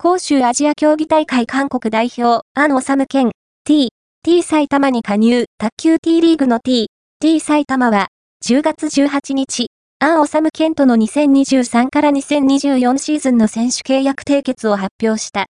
広州アジア競技大会韓国代表、アン・オサム県、T、T 埼玉に加入、卓球 T リーグの T、T 埼玉は、10月18日、アン・オサム県との2023から2024シーズンの選手契約締結を発表した。